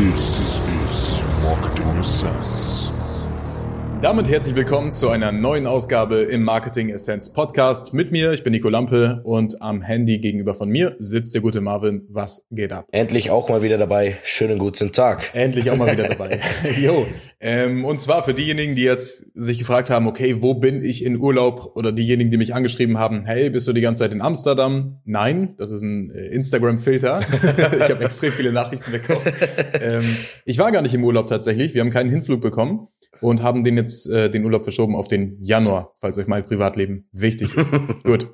This is Marketing Essence. Damit herzlich willkommen zu einer neuen Ausgabe im Marketing Essence Podcast. Mit mir, ich bin Nico Lampe und am Handy gegenüber von mir sitzt der gute Marvin. Was geht ab? Endlich auch mal wieder dabei. Schönen guten Tag. Endlich auch mal wieder dabei. jo. Ähm, und zwar für diejenigen, die jetzt sich gefragt haben, okay, wo bin ich in Urlaub? Oder diejenigen, die mich angeschrieben haben, hey, bist du die ganze Zeit in Amsterdam? Nein, das ist ein äh, Instagram-Filter. ich habe extrem viele Nachrichten bekommen. Ähm, ich war gar nicht im Urlaub tatsächlich. Wir haben keinen Hinflug bekommen und haben den jetzt äh, den Urlaub verschoben auf den Januar, falls euch mein Privatleben wichtig ist. Gut.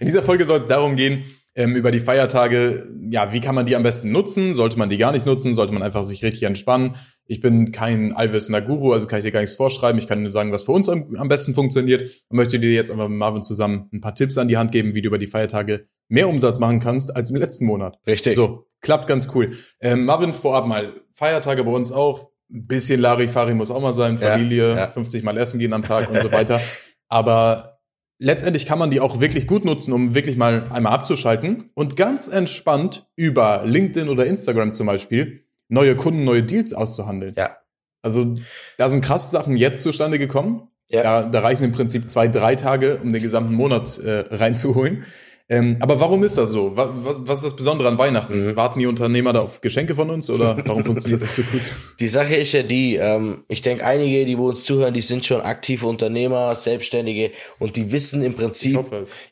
In dieser Folge soll es darum gehen, ähm, über die Feiertage, ja, wie kann man die am besten nutzen? Sollte man die gar nicht nutzen? Sollte man einfach sich richtig entspannen? Ich bin kein allwissender Guru, also kann ich dir gar nichts vorschreiben. Ich kann nur sagen, was für uns am, am besten funktioniert und möchte dir jetzt einfach mit Marvin zusammen ein paar Tipps an die Hand geben, wie du über die Feiertage mehr Umsatz machen kannst als im letzten Monat. Richtig. So, klappt ganz cool. Ähm, Marvin, vorab mal, Feiertage bei uns auch, ein bisschen Larifari muss auch mal sein, Familie, Ja, ja. 50 Mal essen gehen am Tag und so weiter. Aber letztendlich kann man die auch wirklich gut nutzen, um wirklich mal einmal abzuschalten und ganz entspannt über LinkedIn oder Instagram zum Beispiel neue Kunden, neue Deals auszuhandeln. Ja. Also da sind krasse Sachen jetzt zustande gekommen. Ja. Da, da reichen im Prinzip zwei, drei Tage, um den gesamten Monat äh, reinzuholen. Ähm, aber warum ist das so? Was, was, ist das Besondere an Weihnachten? Mhm. Warten die Unternehmer da auf Geschenke von uns oder warum funktioniert das so gut? Die Sache ist ja die, ähm, ich denke, einige, die wo uns zuhören, die sind schon aktive Unternehmer, Selbstständige und die wissen im Prinzip,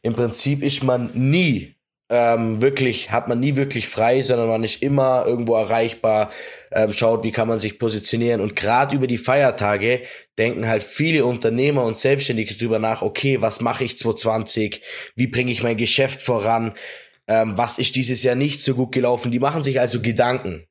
im Prinzip ist man nie ähm, wirklich, hat man nie wirklich frei, sondern man ist immer irgendwo erreichbar, ähm, schaut, wie kann man sich positionieren. Und gerade über die Feiertage denken halt viele Unternehmer und Selbstständige drüber nach, okay, was mache ich 2020? Wie bringe ich mein Geschäft voran? Ähm, was ist dieses Jahr nicht so gut gelaufen? Die machen sich also Gedanken.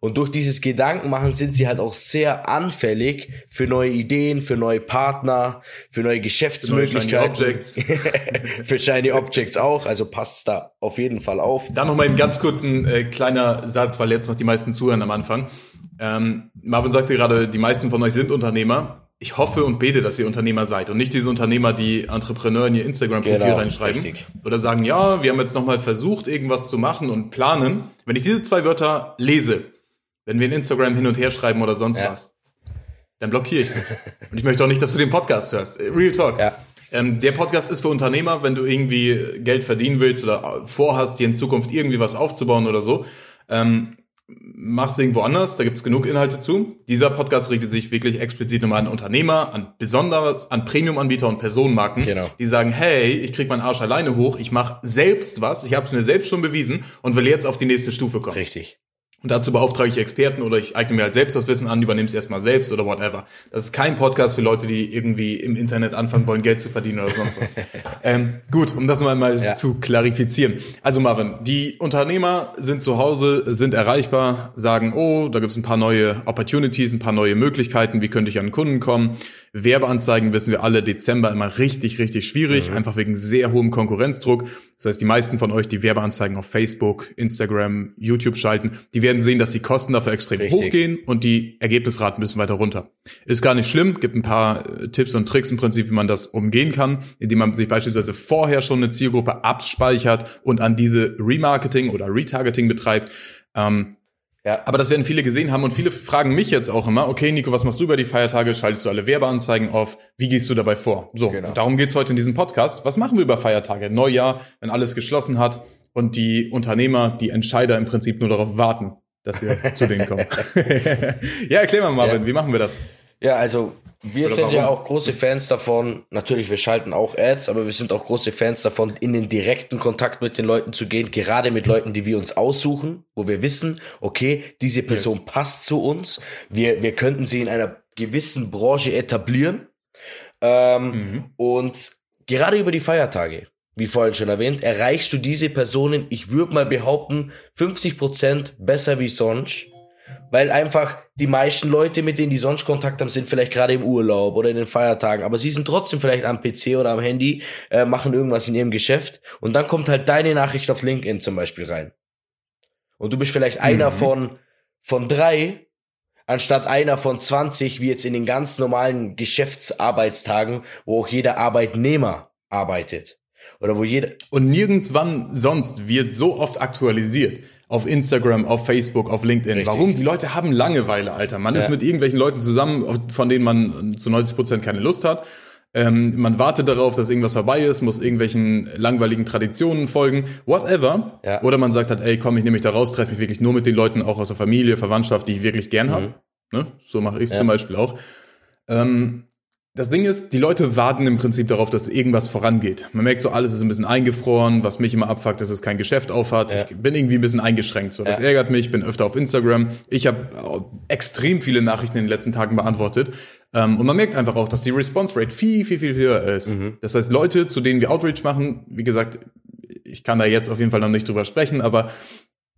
Und durch dieses Gedankenmachen sind sie halt auch sehr anfällig für neue Ideen, für neue Partner, für neue Geschäftsmöglichkeiten. Shiny Objects. für Shiny Objects auch, also passt da auf jeden Fall auf. Dann noch mal eben ganz kurz ein äh, kleiner Satz, weil jetzt noch die meisten zuhören am Anfang. Ähm, Marvin sagte gerade, die meisten von euch sind Unternehmer. Ich hoffe und bete, dass ihr Unternehmer seid und nicht diese Unternehmer, die Entrepreneur in ihr Instagram-Profil Genau, reinschreiben. richtig. Oder sagen, ja, wir haben jetzt noch mal versucht, irgendwas zu machen und planen. Wenn ich diese zwei Wörter lese, wenn wir in Instagram hin und her schreiben oder sonst Ja. was, dann blockiere ich dich. und ich möchte auch nicht, dass du den Podcast hörst. Äh, Real Talk. Ja. Ähm, der Podcast ist für Unternehmer, wenn du irgendwie Geld verdienen willst oder vorhast, dir in Zukunft irgendwie was aufzubauen oder so. Ähm, mach's irgendwo anders, da gibt's genug Inhalte zu. Dieser Podcast richtet sich wirklich explizit nur mal an Unternehmer, an besonders, an Premium-Anbieter und Personenmarken, Genau. die sagen, hey, ich krieg meinen Arsch alleine hoch, ich mache selbst was, ich habe es mir selbst schon bewiesen und will jetzt auf die nächste Stufe kommen. Richtig. Und dazu beauftrage ich Experten oder ich eigne mir halt selbst das Wissen an, übernehme es erstmal selbst oder whatever. Das ist kein Podcast für Leute, die irgendwie im Internet anfangen wollen, Geld zu verdienen oder sonst was. ähm, gut, um das mal, mal Ja. zu klarifizieren. Also Marvin, die Unternehmer sind zu Hause, sind erreichbar, sagen, oh, da gibt's ein paar neue Opportunities, ein paar neue Möglichkeiten, wie könnte ich an Kunden kommen. Werbeanzeigen wissen wir alle, Dezember immer richtig, richtig schwierig, einfach wegen sehr hohem Konkurrenzdruck. Das heißt, die meisten von euch, die Werbeanzeigen auf Facebook, Instagram, YouTube schalten, die werden sehen, dass die Kosten dafür extrem Richtig. hochgehen und die Ergebnisraten müssen weiter runter. Ist gar nicht schlimm, gibt ein paar äh, Tipps und Tricks im Prinzip, wie man das umgehen kann, indem man sich beispielsweise vorher schon eine Zielgruppe abspeichert und an diese Remarketing oder Retargeting betreibt. Ähm, Ja. aber das werden viele gesehen haben und viele fragen mich jetzt auch immer, okay, Nico, was machst du über die Feiertage? Schaltest du alle Werbeanzeigen auf? Wie gehst du dabei vor? So, Genau. darum geht's heute in diesem Podcast. Was machen wir über Feiertage? Neujahr, wenn alles geschlossen hat und die Unternehmer, die Entscheider im Prinzip nur darauf warten, dass wir zu denen kommen. ja, erklär mal, Marvin, Ja. wie machen wir das? Ja, also wir Oder sind ja warum? auch große Fans davon. Natürlich, wir schalten auch Ads, aber wir sind auch große Fans davon, in den direkten Kontakt mit den Leuten zu gehen, gerade mit Leuten, die wir uns aussuchen, wo wir wissen, okay, diese Person Yes. passt zu uns. Wir, wir könnten sie in einer gewissen Branche etablieren. Ähm, Mhm. Und gerade über die Feiertage, wie vorhin schon erwähnt, erreichst du diese Personen, ich würde mal behaupten, 50% besser wie sonst. Weil einfach die meisten Leute, mit denen die sonst Kontakt haben, sind vielleicht gerade im Urlaub oder in den Feiertagen. Aber sie sind trotzdem vielleicht am PC oder am Handy, äh, machen irgendwas in ihrem Geschäft. Und dann kommt halt deine Nachricht auf LinkedIn zum Beispiel rein. Und du bist vielleicht einer Mhm. von, von drei, anstatt einer von 20, wie jetzt in den ganz normalen Geschäftsarbeitstagen, wo auch jeder Arbeitnehmer arbeitet. Oder wo jeder, Und nirgendswann sonst wird so oft aktualisiert. Auf Instagram, auf Facebook, auf LinkedIn. Richtig. Warum? Die Leute haben Langeweile, Alter. Man ist mit irgendwelchen Leuten zusammen, von denen man zu 90 Prozent keine Lust hat. Ähm, man wartet darauf, dass irgendwas vorbei ist, muss irgendwelchen langweiligen Traditionen folgen, whatever. Ja. Oder man sagt halt, ey, komm, ich nehme mich da raus, treffe mich wirklich nur mit den Leuten, auch aus der Familie, Verwandtschaft, die ich wirklich gern habe. Ne? So mache ich es Mhm. Ja. zum Beispiel auch. Ähm, das Ding ist, die Leute warten im Prinzip darauf, dass irgendwas vorangeht. Man merkt so, alles ist ein bisschen eingefroren, was mich immer abfuckt, dass es kein Geschäft aufhat. Ja. Ich bin irgendwie ein bisschen eingeschränkt. So, das Ja. ärgert mich, bin öfter auf Instagram. Ich habe extrem viele Nachrichten in den letzten Tagen beantwortet. Ähm, und man merkt einfach auch, dass die Response Rate viel, viel, viel höher ist. Mhm. Das heißt, Leute, zu denen wir Outreach machen, wie gesagt, ich kann da jetzt auf jeden Fall noch nicht drüber sprechen, aber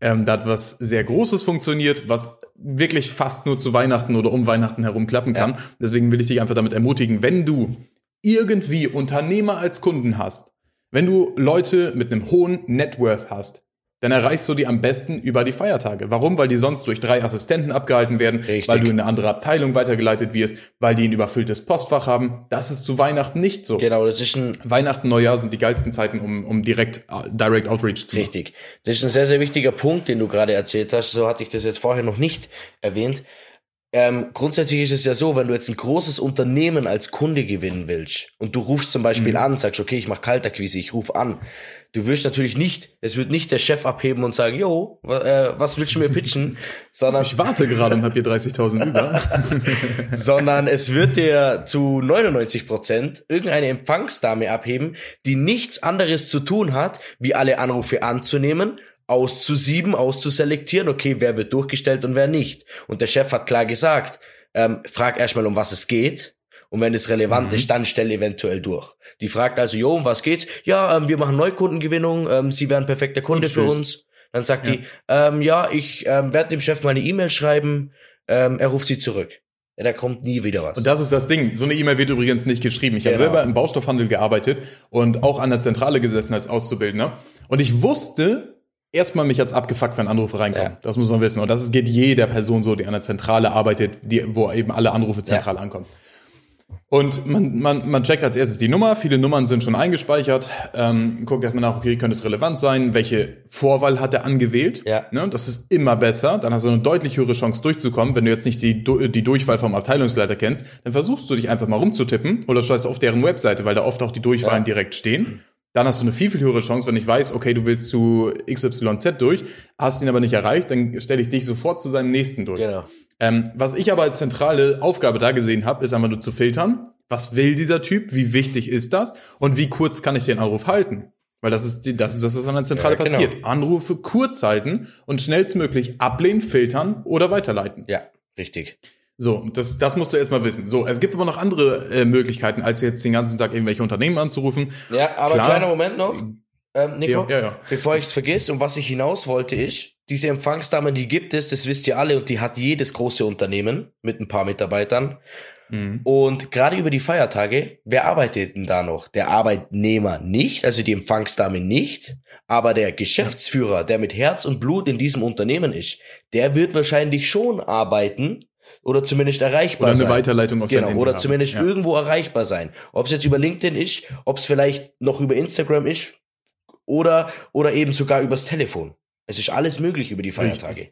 ähm, da hat was sehr Großes funktioniert, was wirklich fast nur zu Weihnachten oder um Weihnachten herum klappen kann. Deswegen will ich dich einfach damit ermutigen, wenn du irgendwie Unternehmer als Kunden hast, wenn du Leute mit einem hohen Networth hast, dann erreichst du die am besten über die Feiertage. Warum? Weil die sonst durch drei Assistenten abgehalten werden, Richtig. weil du in eine andere Abteilung weitergeleitet wirst, weil die ein überfülltes Postfach haben. Das ist zu Weihnachten nicht so. genau, das ist ein, Weihnachten, Neujahr sind die geilsten Zeiten, um, um direkt äh, Direct Outreach zu machen. Richtig. Das ist ein sehr, sehr wichtiger Punkt, den du gerade erzählt hast. So hatte ich das jetzt vorher noch nicht erwähnt. Ähm, grundsätzlich ist es ja so, wenn du jetzt ein großes Unternehmen als Kunde gewinnen willst und du rufst zum Beispiel Mhm. an, sagst, okay, ich mache Kaltakquise, ich rufe an. Du wirst natürlich nicht, es wird nicht der Chef abheben und sagen, jo, äh, was willst du mir pitchen, sondern Ich warte gerade und habe hier 30.000 über. sondern es wird dir zu 99 Prozent irgendeine Empfangsdame abheben, die nichts anderes zu tun hat, wie alle Anrufe anzunehmen, auszusieben, auszuselektieren, okay, wer wird durchgestellt und wer nicht. Und der Chef hat klar gesagt, ähm, frag erstmal, um was es geht. Und wenn es relevant ist, dann stell eventuell durch. Die fragt also, jo, um was geht's? Ja, ähm, wir machen Neukundengewinnung, ähm, Sie wären perfekter Kunde Und für uns. Dann sagt die, ähm, ja, ich ähm, werde dem Chef mal eine E-Mail schreiben, ähm, er ruft Sie zurück. Ja, da kommt nie wieder was. Und das ist das Ding. So eine E-Mail wird übrigens nicht geschrieben. Ich habe Genau. selber im Baustoffhandel gearbeitet und auch an der Zentrale gesessen als Auszubildender. Und ich wusste, erstmal mich hat's abgefuckt, wenn Anrufe reinkommen. Ja. Das muss man wissen. Und das geht jeder Person so, die an der Zentrale arbeitet, die, wo eben alle Anrufe zentral ankommen. Und man, man, man checkt als erstes die Nummer. Viele Nummern sind schon eingespeichert. Ähm, guckt erstmal nach, okay, könnte es relevant sein? Welche Vorwahl hat er angewählt? Ja. Ne, das ist immer besser. Dann hast du eine deutlich höhere Chance durchzukommen. Wenn du jetzt nicht die, die Durchwahl vom Abteilungsleiter kennst, dann versuchst du dich einfach mal rumzutippen oder schaust auf deren Webseite, weil da oft auch die Durchwahlen Ja. direkt stehen. Dann hast du eine viel, viel höhere Chance, wenn ich weiß, okay, du willst zu XYZ durch, hast ihn aber nicht erreicht, dann stelle ich dich sofort zu seinem nächsten durch. Genau. Ähm, was ich aber als zentrale Aufgabe da gesehen habe, ist einmal nur zu filtern. Was will dieser Typ? Wie wichtig ist das? Und wie kurz kann ich den Anruf halten? Weil das ist, die, das ist das, was an der Zentrale Ja, genau. passiert. Anrufe kurz halten und schnellstmöglich ablehnen, filtern oder weiterleiten. Ja, richtig. So, das, das musst du erstmal wissen. So, es gibt aber noch andere äh, Möglichkeiten, als jetzt den ganzen Tag irgendwelche Unternehmen anzurufen. Ja, aber Klar. kleiner Moment noch. Ähm, Nico, Ja, ja, ja. bevor ich es vergesse und was ich hinaus wollte ist, diese Empfangsdame, die gibt es, das wisst ihr alle und die hat jedes große Unternehmen mit ein paar Mitarbeitern. Mhm. Und gerade über die Feiertage, wer arbeitet denn da noch? Der Arbeitnehmer nicht, also die Empfangsdame nicht, aber der Geschäftsführer, der mit Herz und Blut in diesem Unternehmen ist, der wird wahrscheinlich schon arbeiten oder zumindest erreichbar Oder eine sein. Weiterleitung auf sein Genau, oder haben. zumindest Ja. irgendwo erreichbar sein. Ob es jetzt über LinkedIn ist, ob es vielleicht noch über Instagram ist oder, oder eben sogar übers Telefon. Es ist alles möglich über die Feiertage.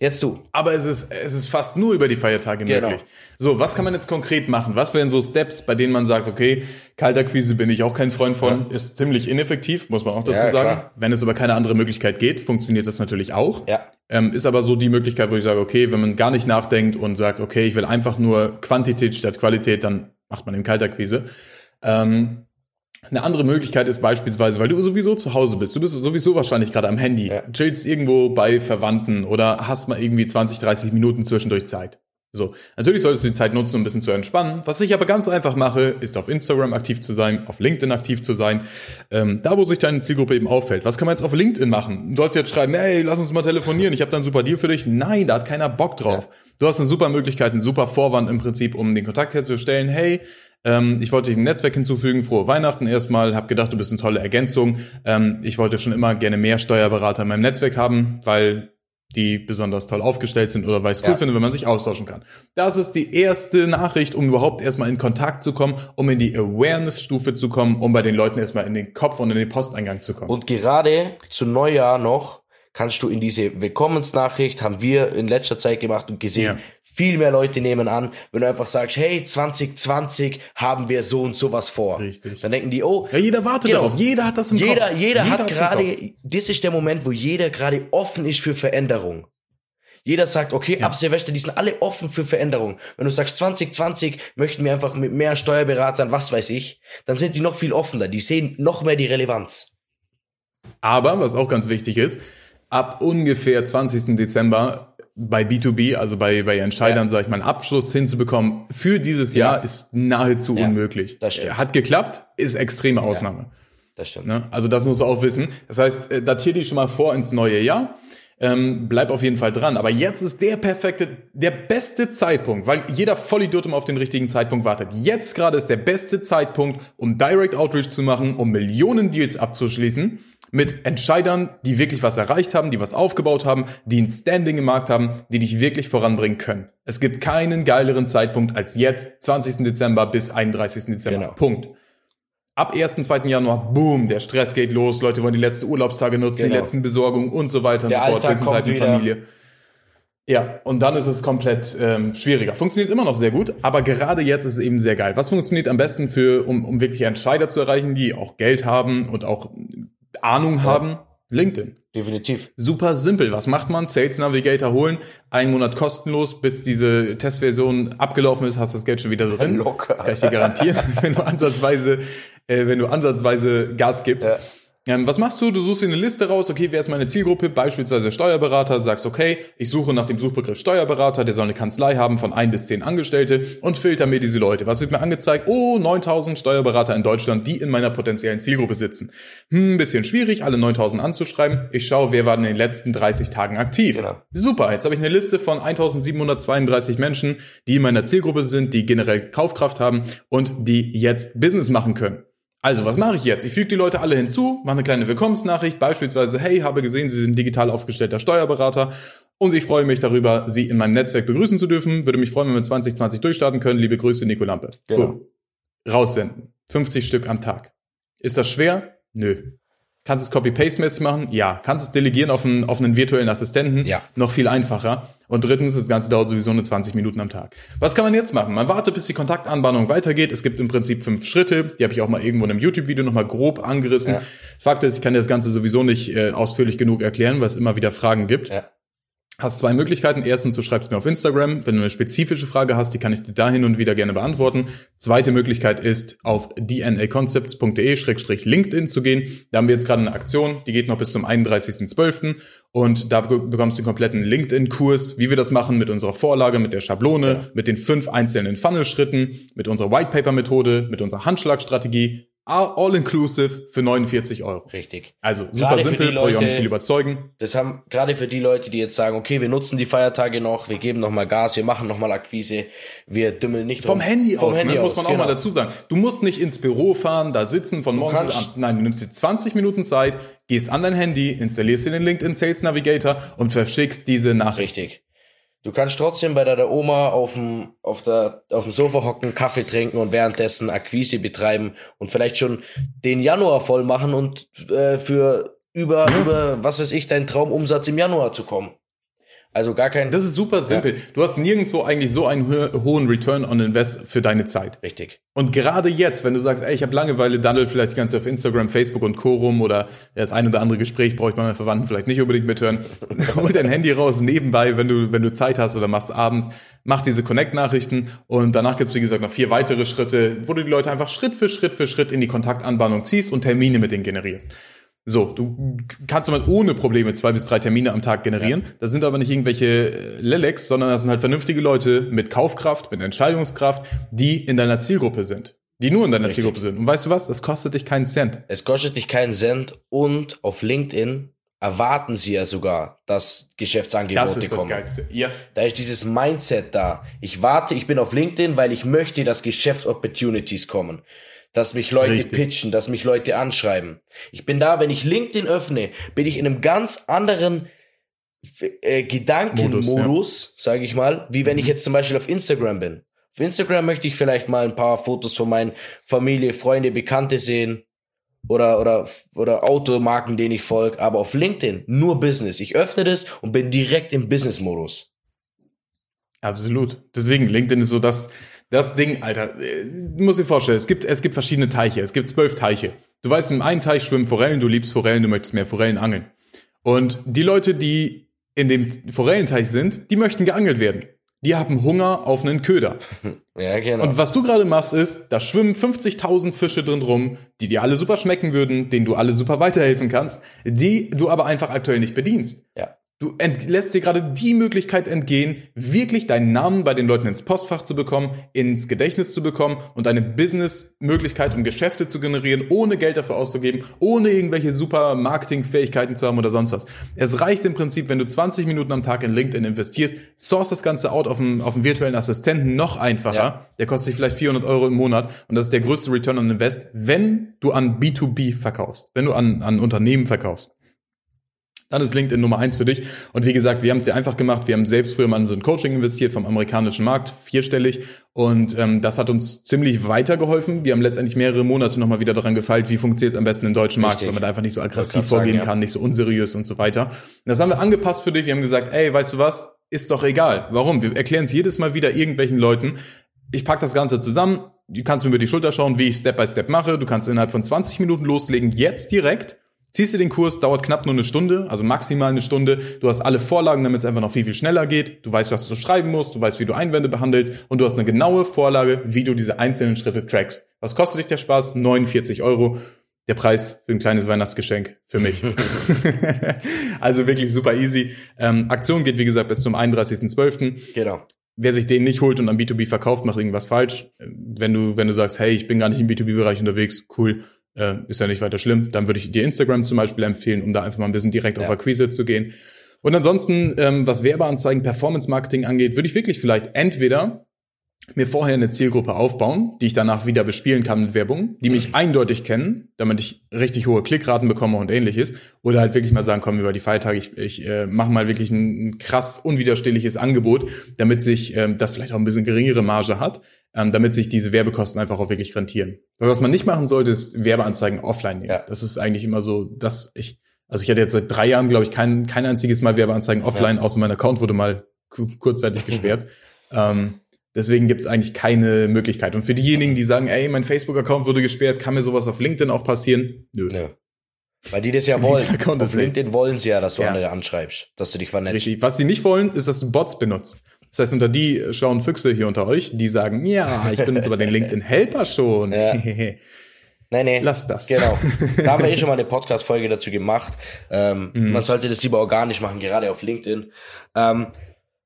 Jetzt du. Aber es ist, es ist fast nur über die Feiertage Genau. möglich. So, was kann man jetzt konkret machen? Was wären so Steps, bei denen man sagt, okay, Kaltakquise bin ich auch kein Freund von, ist ziemlich ineffektiv, muss man auch dazu Ja, sagen. klar. Wenn es aber keine andere Möglichkeit geht, funktioniert das natürlich auch. Ja. Ähm, ist aber so die Möglichkeit, wo ich sage, okay, wenn man gar nicht nachdenkt und sagt, okay, ich will einfach nur Quantität statt Qualität, dann macht man eben Kaltakquise. Ähm, eine andere Möglichkeit ist beispielsweise, weil du sowieso zu Hause bist, du bist sowieso wahrscheinlich gerade am Handy, Ja. chillst irgendwo bei Verwandten oder hast mal irgendwie 20, 30 Minuten zwischendurch Zeit. So, natürlich solltest du die Zeit nutzen, um ein bisschen zu entspannen. Was ich aber ganz einfach mache, ist auf Instagram aktiv zu sein, auf LinkedIn aktiv zu sein, ähm, da wo sich deine Zielgruppe eben auffällt. Was kann man jetzt auf LinkedIn machen? Du sollst jetzt schreiben, hey, lass uns mal telefonieren, ich habe da einen super Deal für dich. Nein, da hat keiner Bock drauf. Du hast eine super Möglichkeit, einen super Vorwand im Prinzip, um den Kontakt herzustellen. Hey, ähm, ich wollte dich ein Netzwerk hinzufügen, frohe Weihnachten erstmal, habe gedacht, du bist eine tolle Ergänzung. Ähm, ich wollte schon immer gerne mehr Steuerberater in meinem Netzwerk haben, weil die besonders toll aufgestellt sind oder weil ich es cool Ja. finde, wenn man sich austauschen kann. Das ist die erste Nachricht, um überhaupt erstmal in Kontakt zu kommen, um in die Awareness-Stufe zu kommen, um bei den Leuten erstmal in den Kopf und in den Posteingang zu kommen. Und gerade zu Neujahr noch kannst du in diese Willkommensnachricht, haben wir in letzter Zeit gemacht und gesehen, Ja. viel mehr Leute nehmen an, wenn du einfach sagst, hey, 2020 haben wir so und sowas vor. Richtig. Dann denken die, oh, ja, jeder wartet Genau. darauf. Jeder hat das im jeder, Kopf. jeder, hat hat's im gerade, das ist der Moment, wo jeder gerade offen ist für Veränderung. Jeder sagt, okay, ab Silvester, die sind alle offen für Veränderung. Wenn du sagst, 2020 möchten wir einfach mit mehr Steuerberatern, was weiß ich, dann sind die noch viel offener. Die sehen noch mehr die Relevanz. Aber, was auch ganz wichtig ist, ab ungefähr 20. Dezember bei B2B, also bei, bei Entscheidern, Ja. sage ich mal, einen Abschluss hinzubekommen für dieses Ja. Jahr ist nahezu Ja, unmöglich. das stimmt. Hat geklappt, ist extreme Ausnahme. Das stimmt. Ne? Also das musst du auch wissen. Das heißt, äh, datier die schon mal vor ins neue Jahr. Ähm, bleib auf jeden Fall dran. Aber jetzt ist der perfekte, der beste Zeitpunkt, weil jeder Vollidiot immer auf den richtigen Zeitpunkt wartet. Jetzt gerade ist der beste Zeitpunkt, um Direct Outreach zu machen, um Millionen Deals abzuschließen mit Entscheidern, die wirklich was erreicht haben, die was aufgebaut haben, die ein Standing im Markt haben, die dich wirklich voranbringen können. Es gibt keinen geileren Zeitpunkt als jetzt, 20. Dezember bis 31. Dezember. Genau. Punkt. Ab 1. 2. Januar, boom, der Stress geht los, Leute wollen die letzten Urlaubstage nutzen, die Genau. letzten Besorgungen und so weiter Der und so fort, Alltag kommt wieder. Familie. Ja, und dann ist es komplett ähm, schwieriger. Funktioniert immer noch sehr gut, aber gerade jetzt ist es eben sehr geil. Was funktioniert am besten für, um, um wirklich Entscheider zu erreichen, die auch Geld haben und auch Ahnung haben? LinkedIn. Definitiv. Super simpel. Was macht man? Sales Navigator holen, einen Monat kostenlos, bis diese Testversion abgelaufen ist, hast das Geld schon wieder drin. Locker. Das kann ich dir garantieren, wenn du ansatzweise, äh, wenn du ansatzweise Gas gibst. Ja. Ähm, was machst du? Du suchst dir eine Liste raus, okay, wer ist meine Zielgruppe? Beispielsweise Steuerberater, sagst, okay, ich suche nach dem Suchbegriff Steuerberater, der soll eine Kanzlei haben von ein bis zehn Angestellte und filter mir diese Leute. Was wird mir angezeigt? Oh, 9000 Steuerberater in Deutschland, die in meiner potenziellen Zielgruppe sitzen. Hm, bisschen schwierig, alle 9000 anzuschreiben. Ich schaue, wer war in den letzten 30 Tagen aktiv. Genau. Super, jetzt habe ich eine Liste von 1732 Menschen, die in meiner Zielgruppe sind, die generell Kaufkraft haben und die jetzt Business machen können. Also, was mache ich jetzt? Ich füge die Leute alle hinzu, mache eine kleine Willkommensnachricht, beispielsweise, hey, habe gesehen, Sie sind digital aufgestellter Steuerberater und ich freue mich darüber, Sie in meinem Netzwerk begrüßen zu dürfen. Würde mich freuen, wenn wir 2020 durchstarten können. Liebe Grüße, Nico Lampe. Genau. Boom. Raussenden. 50 Stück am Tag. Ist das schwer? Nö. Kannst du es Copy-Paste-mäßig machen? Ja. Kannst du es delegieren auf einen, auf einen virtuellen Assistenten? Ja. Noch viel einfacher. Und drittens, das Ganze dauert sowieso nur 20 Minuten am Tag. Was kann man jetzt machen? Man wartet, bis die Kontaktanbahnung weitergeht. Es gibt im Prinzip fünf Schritte. Die habe ich auch mal irgendwo in einem YouTube-Video nochmal grob angerissen. Ja. Fakt ist, ich kann dir das Ganze sowieso nicht äh, ausführlich genug erklären, weil es immer wieder Fragen gibt. Ja. Hast zwei Möglichkeiten. Erstens, du schreibst mir auf Instagram. Wenn du eine spezifische Frage hast, die kann ich dir da hin und wieder gerne beantworten. Zweite Möglichkeit ist, auf dnaconcepts.de-linkedin zu gehen. Da haben wir jetzt gerade eine Aktion, die geht noch bis zum 31.12. Und da be- bekommst du den kompletten LinkedIn-Kurs, wie wir das machen mit unserer Vorlage, mit der Schablone, Ja. mit den fünf einzelnen Funnel-Schritten, mit unserer White-Paper-Methode, mit unserer Handschlagstrategie. All-inclusive für 49 Euro. Richtig. Also super Gerade simpel, brauche ich auch nicht viel überzeugen. Das haben gerade für die Leute, die jetzt sagen, okay, wir nutzen die Feiertage noch, wir geben noch mal Gas, wir machen noch mal Akquise, wir dümmeln nicht Vom rum. Handy Vom aus, Handy ne, aus, muss man auch genau. mal dazu sagen. Du musst nicht ins Büro fahren, da sitzen von morgens bis abends. Nein, du nimmst dir 20 Minuten Zeit, gehst an dein Handy, installierst dir den LinkedIn Sales Navigator und verschickst diese Nachricht. Richtig. Du kannst trotzdem bei deiner Oma auf dem, auf, der, auf dem Sofa hocken, Kaffee trinken und währenddessen Akquise betreiben und vielleicht schon den Januar voll machen und äh, für über, über, was weiß ich, deinen Traumumsatz im Januar zu kommen. Also gar kein. Das ist super simpel. Du hast nirgendwo eigentlich so einen hö hohen Return on Invest für deine Zeit. richtig. Und gerade jetzt, wenn du sagst, ey, ich habe Langeweile, daddel vielleicht die ganze Zeit auf Instagram, Facebook und Co. rum oder das ein oder andere Gespräch brauche ich bei meinen Verwandten vielleicht nicht unbedingt mithören. Hol dein Handy raus nebenbei, wenn du, wenn du Zeit hast oder machst abends, mach diese Connect-Nachrichten und danach gibt's wie gesagt, noch vier weitere Schritte, wo du die Leute einfach Schritt für Schritt für Schritt in die Kontaktanbahnung ziehst und Termine mit denen generierst. So, du kannst damit ohne Probleme zwei bis drei Termine am Tag generieren. Das sind aber nicht irgendwelche äh, Lelex, sondern das sind halt vernünftige Leute mit Kaufkraft, mit Entscheidungskraft, die in deiner Zielgruppe sind. Die nur in deiner Richtig. Zielgruppe sind. Und weißt du was? Das kostet dich keinen Cent. Es kostet dich keinen Cent und auf LinkedIn erwarten sie ja sogar, dass Geschäftsangebote Das ist das kommen. Geilste. Yes. Da ist dieses Mindset da. Ich warte, ich bin auf LinkedIn, weil ich möchte, dass Geschäftsopportunities kommen. Dass mich Leute Richtig. pitchen, dass mich Leute anschreiben. Ich bin da, wenn ich LinkedIn öffne, bin ich in einem ganz anderen äh, Gedankenmodus, sage ich mal, wie wenn ich jetzt zum Beispiel auf Instagram bin. Auf Instagram möchte ich vielleicht mal ein paar Fotos von meinen Familie, Freunde, Bekannte sehen oder oder oder Automarken, denen ich folge, aber auf LinkedIn nur Business. Ich öffne das und bin direkt im Business-Modus. Absolut. Deswegen, LinkedIn ist so das, das Ding, Alter. Du musst dir vorstellen, es gibt, es gibt verschiedene Teiche. Es gibt zwölf Teiche. Du weißt, in einem Teich schwimmen Forellen, du liebst Forellen, du möchtest mehr Forellen angeln. Und die Leute, die in dem Forellenteich sind, die möchten geangelt werden. Die haben Hunger auf einen Köder. Ja, genau. Und was du gerade machst, ist, da schwimmen 50.000 Fische drin rum, die dir alle super schmecken würden, denen du alle super weiterhelfen kannst, die du aber einfach aktuell nicht bedienst. ja. Du lässt dir gerade die Möglichkeit entgehen, wirklich deinen Namen bei den Leuten ins Postfach zu bekommen, ins Gedächtnis zu bekommen und eine Business-Möglichkeit, um Geschäfte zu generieren, ohne Geld dafür auszugeben, ohne irgendwelche super Marketing-Fähigkeiten zu haben oder sonst was. Es reicht im Prinzip, wenn du 20 Minuten am Tag in LinkedIn investierst, source das Ganze out auf dem, auf dem virtuellen Assistenten noch einfacher. Ja. Der kostet dich vielleicht 400 Euro im Monat und das ist der größte Return on Invest, wenn du an B2B verkaufst, wenn du an, an Unternehmen verkaufst dann ist LinkedIn Nummer eins für dich. Und wie gesagt, wir haben es dir einfach gemacht. Wir haben selbst früher mal in so ein Coaching investiert vom amerikanischen Markt, vierstellig. Und ähm, das hat uns ziemlich weitergeholfen. Wir haben letztendlich mehrere Monate nochmal wieder daran gefeilt, wie funktioniert es am besten im deutschen Markt, Richtig. weil man da einfach nicht so aggressiv vorgehen sagen, ja. kann, nicht so unseriös und so weiter. Und das haben wir angepasst für dich. Wir haben gesagt, ey, weißt du was? Ist doch egal. Warum? Wir erklären es jedes Mal wieder irgendwelchen Leuten. Ich pack das Ganze zusammen. Du kannst mir über die Schulter schauen, wie ich Step by Step mache. Du kannst innerhalb von 20 Minuten loslegen, jetzt direkt. Ziehst dir den Kurs, dauert knapp nur eine Stunde, also maximal eine Stunde. Du hast alle Vorlagen, damit es einfach noch viel, viel schneller geht. Du weißt, was du schreiben musst, du weißt, wie du Einwände behandelst und du hast eine genaue Vorlage, wie du diese einzelnen Schritte trackst. Was kostet dich der Spaß? 49 Euro. Der Preis für ein kleines Weihnachtsgeschenk für mich. also wirklich super easy. Ähm, Aktion geht, wie gesagt, bis zum 31.12 Genau. wer sich den nicht holt und am B2B verkauft, macht irgendwas falsch. Wenn du, wenn du sagst, hey, ich bin gar nicht im B2B-Bereich unterwegs, cool, äh, ist ja nicht weiter schlimm, dann würde ich dir Instagram zum Beispiel empfehlen, um da einfach mal ein bisschen direkt auf Ja. Akquise zu gehen. Und ansonsten, ähm, was Werbeanzeigen, Performance-Marketing angeht, würde ich wirklich vielleicht entweder mir vorher eine Zielgruppe aufbauen, die ich danach wieder bespielen kann mit Werbung, die mich eindeutig kennen, damit ich richtig hohe Klickraten bekomme und ähnliches. Oder halt wirklich mal sagen, komm, über die Feiertage, ich, ich äh, mache mal wirklich ein, ein krass unwiderstehliches Angebot, damit sich ähm, das vielleicht auch ein bisschen geringere Marge hat, ähm, damit sich diese Werbekosten einfach auch wirklich rentieren. Weil was man nicht machen sollte, ist Werbeanzeigen offline nehmen. Ja. Das ist eigentlich immer so, dass ich, also ich hatte jetzt seit drei Jahren, glaube ich, kein, kein einziges Mal Werbeanzeigen offline, außer mein Account wurde mal ku- kurzzeitig gesperrt. ähm, Deswegen gibt es eigentlich keine Möglichkeit. Und für diejenigen, die sagen, ey, mein Facebook-Account wurde gesperrt, kann mir sowas auf LinkedIn auch passieren? Nö. Nö. Weil die das ja wollen. Auf. LinkedIn wollen sie ja, dass du Ja. andere anschreibst, dass du dich vernetzt. Richtig. Was sie nicht wollen, ist, dass du Bots benutzt. Das heißt, unter die schlauen Füchse hier unter euch, die sagen, ja, ich benutze aber den LinkedIn-Helper schon. Ja. Nee, nee. Lass das. Genau. Da haben wir eh schon mal eine Podcast-Folge dazu gemacht. Ähm, Mhm. Man sollte das lieber organisch machen, gerade auf LinkedIn. Ähm,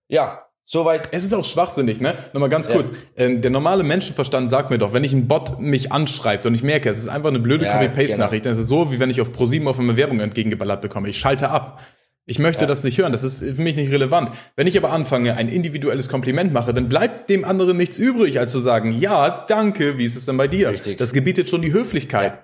ja, soweit. Es ist auch schwachsinnig, ne? Nochmal ganz kurz. Ähm, der normale Menschenverstand sagt mir doch, wenn ich ein Bot mich anschreibt und ich merke, es ist einfach eine blöde Ja, Copy-Paste-Nachricht, dann ist es so, wie wenn ich auf Pro7 auf eine Werbung entgegengeballert bekomme. Ich schalte ab. Ich möchte das nicht hören. Das ist für mich nicht relevant. Wenn ich aber anfange, ein individuelles Kompliment mache, dann bleibt dem anderen nichts übrig, als zu sagen, ja, danke, wie ist es denn bei dir? Richtig. Das gebietet schon die Höflichkeit.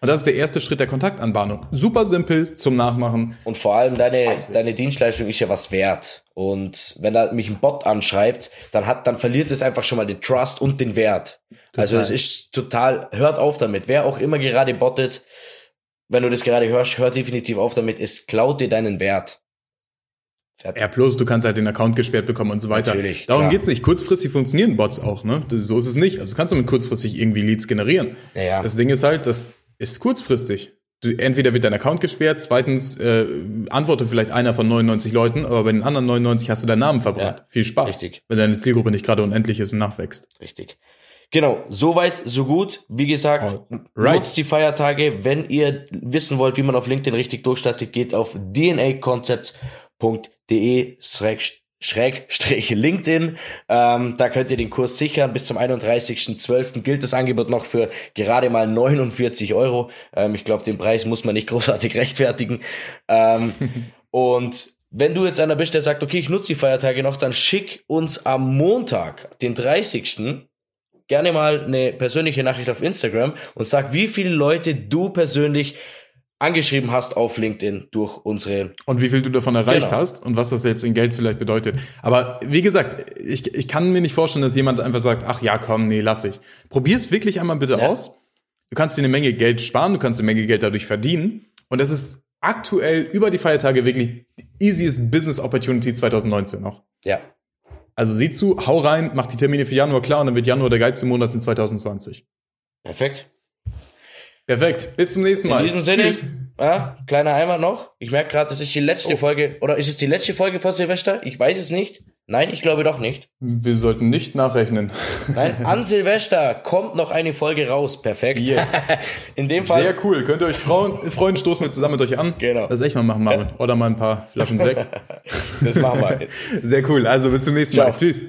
Und das ist der erste Schritt der Kontaktanbahnung. Super simpel zum Nachmachen. Und vor allem deine, deine Dienstleistung ist ja was wert. Und wenn da mich ein Bot anschreibt, dann hat, dann verliert es einfach schon mal den Trust und den Wert. Also es ist total, hört auf damit. Wer auch immer gerade bottet, wenn du das gerade hörst, hört definitiv auf damit. Es klaut dir deinen Wert. Fertig. R plus, du kannst halt den Account gesperrt bekommen und so weiter. Natürlich, Darum klar. geht's nicht. Kurzfristig funktionieren Bots auch, ne? So ist es nicht. Also kannst du mit kurzfristig irgendwie Leads generieren. Ja, ja. Das Ding ist halt, das ist kurzfristig. Du, entweder wird dein Account gesperrt, zweitens äh, antwortet vielleicht einer von 99 Leuten, aber bei den anderen 99 hast du deinen Namen verbrannt. Ja, Viel Spaß. richtig. Wenn deine Zielgruppe nicht gerade unendlich ist und nachwächst. Richtig. Genau, soweit, so gut. Wie gesagt, Alright. nutzt die Feiertage. Wenn ihr wissen wollt, wie man auf LinkedIn richtig durchstartet, geht auf dnaconcepts.de Schrägstrich LinkedIn. Ähm, da könnt ihr den Kurs sichern. Bis zum 31.12. gilt das Angebot noch für gerade mal 49 Euro. Ähm, ich glaube, den Preis muss man nicht großartig rechtfertigen. Ähm, und wenn du jetzt einer bist, der sagt, okay, ich nutze die Feiertage noch, dann schick uns am Montag, den 30 gerne mal eine persönliche Nachricht auf Instagram und sag, wie viele Leute du persönlich angeschrieben hast auf LinkedIn durch unsere. Und wie viel du davon erreicht Genau. hast und was das jetzt in Geld vielleicht bedeutet. Aber wie gesagt, ich, ich kann mir nicht vorstellen, dass jemand einfach sagt, ach ja, komm, nee, lass ich. Probier es wirklich einmal bitte Ja. aus. Du kannst dir eine Menge Geld sparen, du kannst eine Menge Geld dadurch verdienen. Und das ist aktuell über die Feiertage wirklich easiest Business Opportunity 2019 noch. Ja. Also sieh zu, hau rein, mach die Termine für Januar klar und dann wird Januar der geilste Monat in 2020. Perfekt. Perfekt, bis zum nächsten Mal. In diesem Sinne, ja, kleiner Einwand noch. Ich merke gerade, das ist die letzte Oh. Folge. Oder ist es die letzte Folge vor Silvester? Ich weiß es nicht. Nein, ich glaube doch nicht. Wir sollten nicht nachrechnen. Nein, an Silvester kommt noch eine Folge raus. Perfekt. Yes. In dem Fall. Sehr cool. Könnt ihr euch freuen, freuen stoßen wir zusammen mit euch an. Genau. Das echt mal machen, Marvin. Oder mal ein paar Flaschen Sekt. Das machen wir. Sehr cool. Also bis zum nächsten Ciao. Mal. Tschüss.